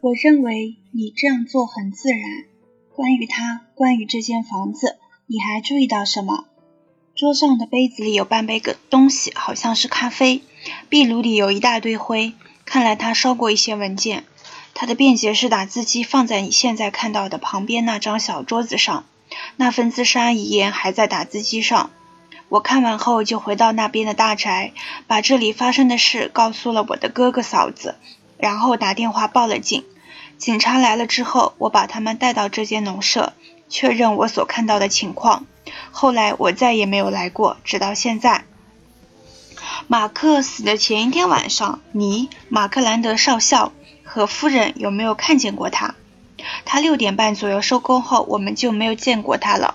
我认为你这样做很自然。关于他，关于这间房子，你还注意到什么？桌上的杯子里有半杯个东西，好像是咖啡。壁炉里有一大堆灰，看来他烧过一些文件。他的便捷式打字机放在你现在看到的旁边那张小桌子上，那份自杀遗言还在打字机上。我看完后就回到那边的大宅，把这里发生的事告诉了我的哥哥嫂子，然后打电话报了警。警察来了之后，我把他们带到这间农舍，确认我所看到的情况。后来我再也没有来过，直到现在。马克死的前一天晚上，你马克兰德少校和夫人有没有看见过他？他六点半左右收工后，我们就没有见过他了。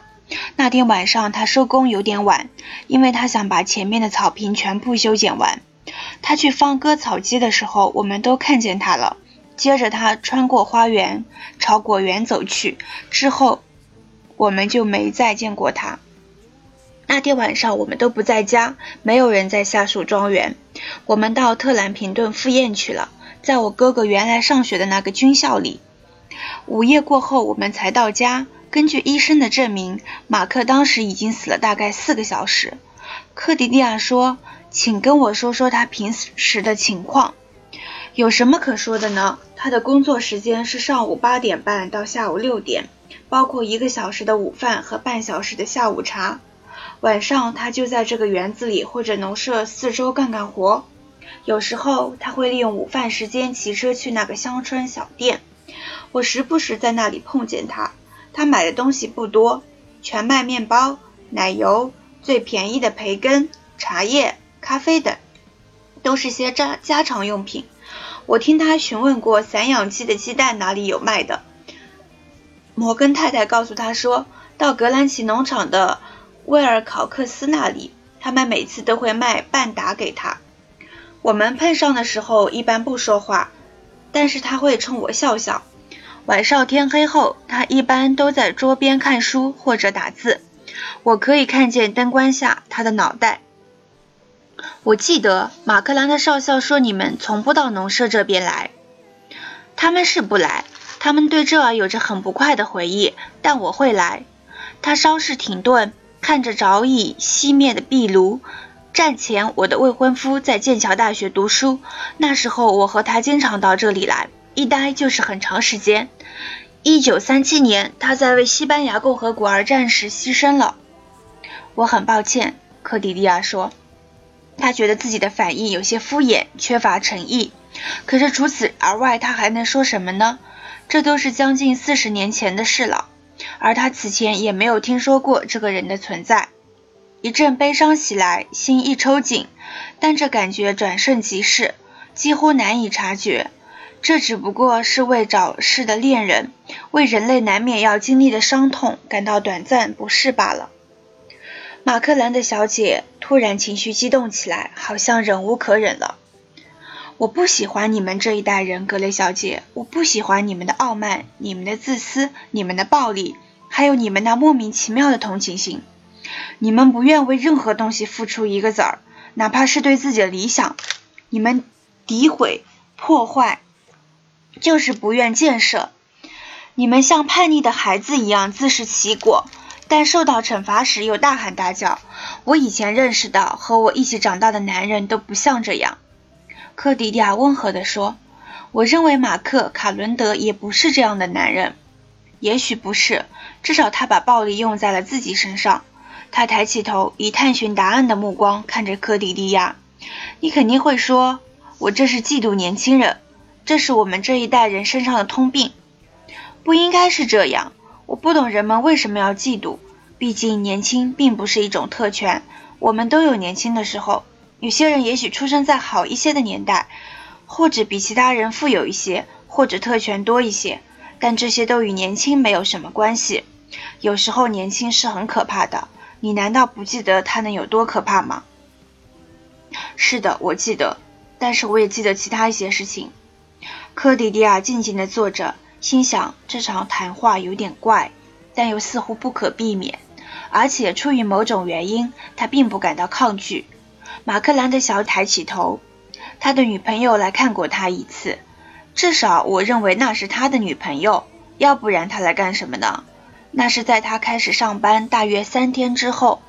那天晚上他收工有点晚，因为他想把前面的草坪全部修剪完。他去放割草机的时候，我们都看见他了。接着他穿过花园，朝果园走去，之后我们就没再见过他。那天晚上我们都不在家，没有人在下属庄园。我们到特兰平顿赴宴去了，在我哥哥原来上学的那个军校里。午夜过后，我们才到家。根据医生的证明，马克当时已经死了大概四个小时。克迪利亚说：“请跟我说说他平时的情况。有什么可说的呢？他的工作时间是上午八点半到下午六点，包括一个小时的午饭和半小时的下午茶。晚上他就在这个园子里或者农舍四周干干活。有时候他会利用午饭时间骑车去那个乡村小店，我时不时在那里碰见他。”他买的东西不多，全麦面包、奶油、最便宜的培根、茶叶、咖啡等，都是些家家常用品。我听他询问过散养鸡的鸡蛋哪里有卖的。摩根太太告诉他说，到格兰奇农场的威尔考克斯那里，他们每次都会卖半打给他。我们碰上的时候一般不说话，但是他会冲我笑笑。晚上天黑后，他一般都在桌边看书或者打字。我可以看见灯光下他的脑袋。我记得马克兰的少校说你们从不到农舍这边来。他们是不来，他们对这儿有着很不快的回忆。但我会来。他稍事停顿，看着早已熄灭的壁炉。战前，我的未婚夫在剑桥大学读书，那时候我和他经常到这里来。一待就是很长时间。一九三七年，他在为西班牙共和国而战时牺牲了。我很抱歉，科迪利亚说。他觉得自己的反应有些敷衍，缺乏诚意。可是除此而外，他还能说什么呢？这都是将近四十年前的事了，而他此前也没有听说过这个人的存在。一阵悲伤袭来，心一抽紧，但这感觉转瞬即逝，几乎难以察觉。这只不过是为早逝的恋人，为人类难免要经历的伤痛感到短暂不适罢了。马克兰的小姐突然情绪激动起来，好像忍无可忍了。我不喜欢你们这一代人，格雷小姐，我不喜欢你们的傲慢、你们的自私、你们的暴力，还有你们那莫名其妙的同情心。你们不愿为任何东西付出一个子儿，哪怕是对自己的理想。你们诋毁、破坏。就是不愿建设，你们像叛逆的孩子一样自食其果，但受到惩罚时又大喊大叫。我以前认识的和我一起长大的男人都不像这样。科迪迪亚温和地说：“我认为马克·卡伦德也不是这样的男人。也许不是，至少他把暴力用在了自己身上。”他抬起头，以探寻答案的目光看着科迪亚。你肯定会说：“我这是嫉妒年轻人。”这是我们这一代人身上的通病，不应该是这样。我不懂人们为什么要嫉妒，毕竟年轻并不是一种特权，我们都有年轻的时候。有些人也许出生在好一些的年代，或者比其他人富有一些，或者特权多一些，但这些都与年轻没有什么关系。有时候年轻是很可怕的，你难道不记得它能有多可怕吗？是的，我记得，但是我也记得其他一些事情。科迪迪亚静静地坐着，心想这场谈话有点怪，但又似乎不可避免。而且出于某种原因，他并不感到抗拒。马克兰的小抬起头，他的女朋友来看过他一次。至少我认为那是他的女朋友，要不然他来干什么呢？那是在他开始上班大约三天之后，